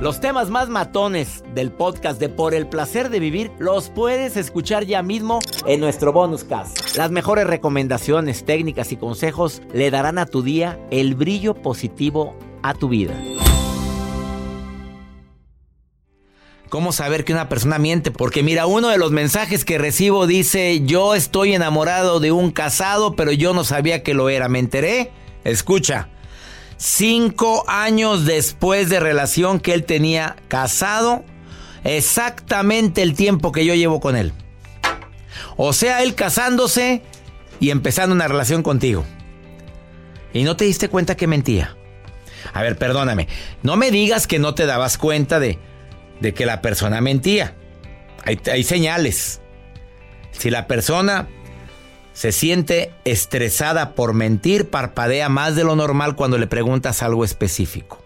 Los temas más matones del podcast de Por el placer de vivir los puedes escuchar ya mismo en nuestro bonus cast. Las mejores recomendaciones, técnicas y consejos le darán a tu día el brillo positivo a tu vida. ¿Cómo saber que una persona miente? Porque mira, uno de los mensajes que recibo dice, yo estoy enamorado de un casado, pero yo no sabía que lo era. ¿Me enteré? Escucha. Cinco años después de relación que él tenía casado, exactamente el tiempo que yo llevo con él. O sea, él casándose y empezando una relación contigo. Y no te diste cuenta que mentía. A ver, perdóname. No me digas que no te dabas cuenta de, de que la persona mentía. Hay, hay señales. Si la persona se siente estresada por mentir, parpadea más de lo normal cuando le preguntas algo específico.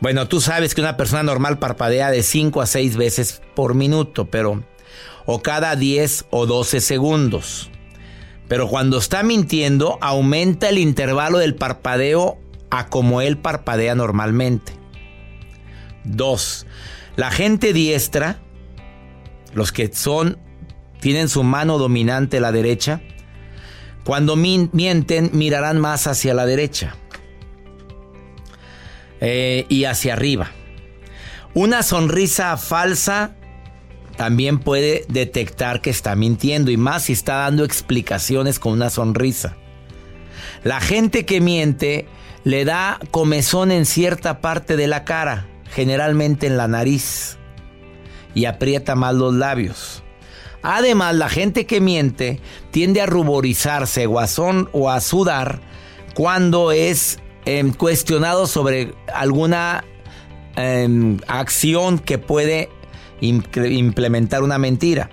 Bueno, tú sabes que una persona normal parpadea de 5 a 6 veces por minuto, pero o cada 10 o 12 segundos. Pero cuando está mintiendo, aumenta el intervalo del parpadeo a como él parpadea normalmente. 2. La gente diestra, los que son tienen su mano dominante la derecha, cuando mienten mirarán más hacia la derecha eh, y hacia arriba. Una sonrisa falsa también puede detectar que está mintiendo y más si está dando explicaciones con una sonrisa. La gente que miente le da comezón en cierta parte de la cara, generalmente en la nariz, y aprieta más los labios. Además, la gente que miente tiende a ruborizarse o a, o a sudar cuando es em, cuestionado sobre alguna em, acción que puede implementar una mentira.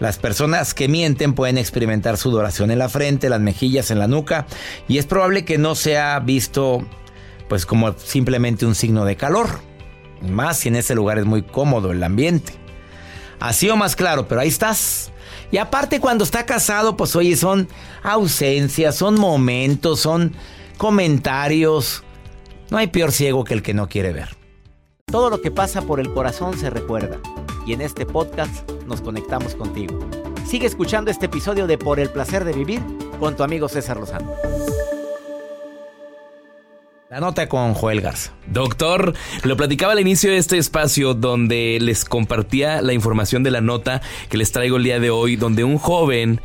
Las personas que mienten pueden experimentar sudoración en la frente, las mejillas, en la nuca y es probable que no sea visto pues como simplemente un signo de calor. Más si en ese lugar es muy cómodo el ambiente. Así o más claro, pero ahí estás. Y aparte cuando está casado, pues oye, son ausencias, son momentos, son comentarios. No hay peor ciego que el que no quiere ver. Todo lo que pasa por el corazón se recuerda. Y en este podcast nos conectamos contigo. Sigue escuchando este episodio de Por el placer de vivir con tu amigo César Lozano. La nota con Joel Garza. Doctor, lo platicaba al inicio de este espacio donde les compartía la información de la nota que les traigo el día de hoy, donde un joven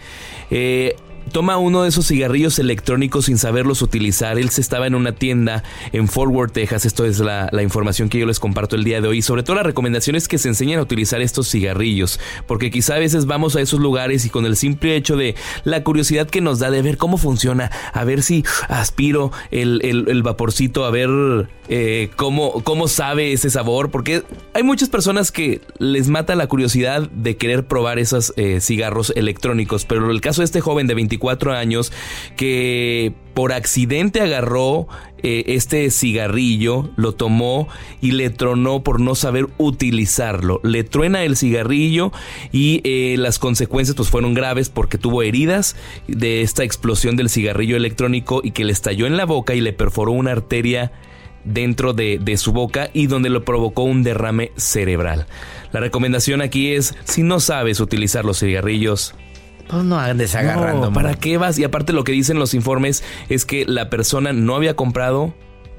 eh, toma uno de esos cigarrillos electrónicos sin saberlos utilizar. Él se estaba en una tienda en Fort Worth, Texas. Esto es la, información que yo les comparto el día de hoy. Sobre todo la recomendación es que se enseñen a utilizar estos cigarrillos. Porque quizá a veces vamos a esos lugares y con el simple hecho de la curiosidad que nos da de ver cómo funciona, a ver si aspiro el, vaporcito, a ver eh, cómo, cómo sabe ese sabor. Porque hay muchas personas que les mata la curiosidad de querer probar esos eh, cigarros electrónicos. Pero el caso de este joven de 24 años que por accidente agarró eh, este cigarrillo, lo tomó y le tronó por no saber utilizarlo. Le truena el cigarrillo y eh, las consecuencias pues fueron graves porque tuvo heridas de esta explosión del cigarrillo electrónico y que le estalló en la boca y le perforó una arteria dentro de, de, su boca y donde lo provocó un derrame cerebral. La recomendación aquí es, si no sabes utilizar los cigarrillos, pues no andes agarrando. ¿Para qué vas? Y aparte lo que dicen los informes es que la persona no había comprado,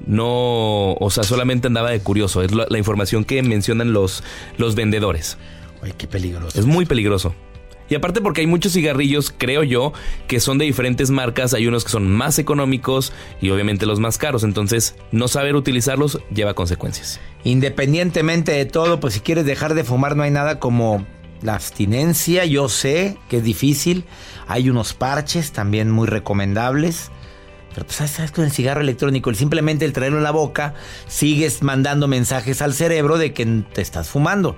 no, o sea, solamente andaba de curioso. Es la, información que mencionan los, los vendedores. Ay, qué peligroso. Es muy peligroso. Y aparte porque hay muchos cigarrillos, creo yo, que son de diferentes marcas, hay unos que son más económicos y obviamente los más caros, entonces no saber utilizarlos lleva consecuencias. Independientemente de todo, pues si quieres dejar de fumar no hay nada como la abstinencia, yo sé que es difícil, hay unos parches también muy recomendables. Pero pues sabes con el cigarro electrónico, el simplemente el traerlo en la boca, sigues mandando mensajes al cerebro de que te estás fumando.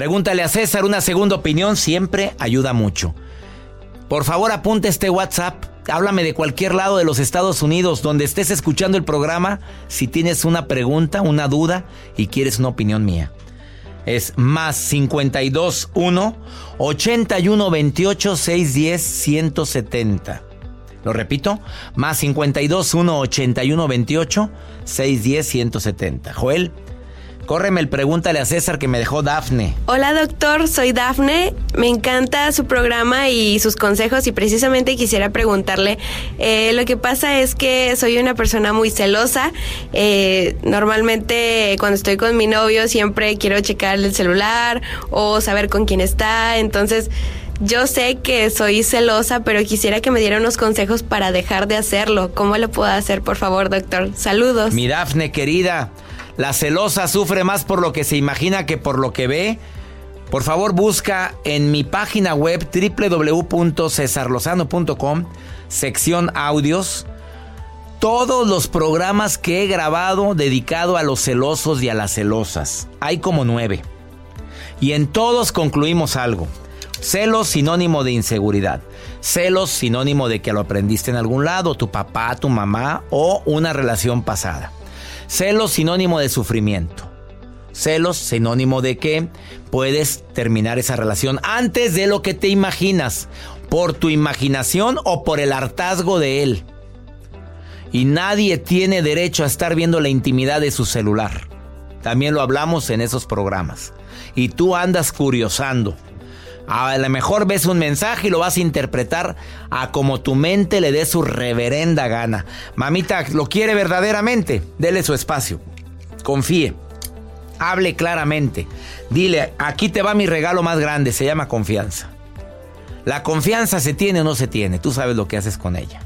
Pregúntale a César una segunda opinión, siempre ayuda mucho. Por favor, apunte este WhatsApp. Háblame de cualquier lado de los Estados Unidos donde estés escuchando el programa si tienes una pregunta, una duda y quieres una opinión mía. Es más 52 1 81 28 610 170. Lo repito, más 52 1 81 28 610 170. Joel, Córreme el pregúntale a César que me dejó Dafne. Hola doctor, soy Dafne. Me encanta su programa y sus consejos y precisamente quisiera preguntarle, eh, lo que pasa es que soy una persona muy celosa. Eh, normalmente cuando estoy con mi novio siempre quiero checar el celular o saber con quién está. Entonces... Yo sé que soy celosa, pero quisiera que me diera unos consejos para dejar de hacerlo. ¿Cómo lo puedo hacer, por favor, doctor? Saludos. Mi Dafne, querida, la celosa sufre más por lo que se imagina que por lo que ve. Por favor, busca en mi página web www.cesarlozano.com, sección audios, todos los programas que he grabado dedicado a los celosos y a las celosas. Hay como nueve. Y en todos concluimos algo. Celos sinónimo de inseguridad. Celos sinónimo de que lo aprendiste en algún lado, tu papá, tu mamá o una relación pasada. Celos sinónimo de sufrimiento. Celos sinónimo de que puedes terminar esa relación antes de lo que te imaginas, por tu imaginación o por el hartazgo de él. Y nadie tiene derecho a estar viendo la intimidad de su celular. También lo hablamos en esos programas. Y tú andas curiosando. A lo mejor ves un mensaje y lo vas a interpretar a como tu mente le dé su reverenda gana. Mamita, ¿lo quiere verdaderamente? Dele su espacio. Confíe. Hable claramente. Dile, aquí te va mi regalo más grande, se llama confianza. La confianza se tiene o no se tiene, tú sabes lo que haces con ella.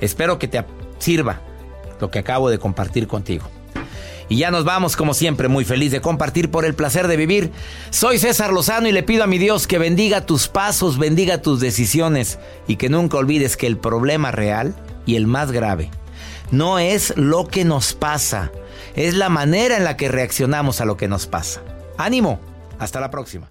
Espero que te sirva lo que acabo de compartir contigo. Y ya nos vamos, como siempre, muy feliz de compartir por el placer de vivir. Soy César Lozano y le pido a mi Dios que bendiga tus pasos, bendiga tus decisiones y que nunca olvides que el problema real y el más grave no es lo que nos pasa, es la manera en la que reaccionamos a lo que nos pasa. Ánimo, hasta la próxima.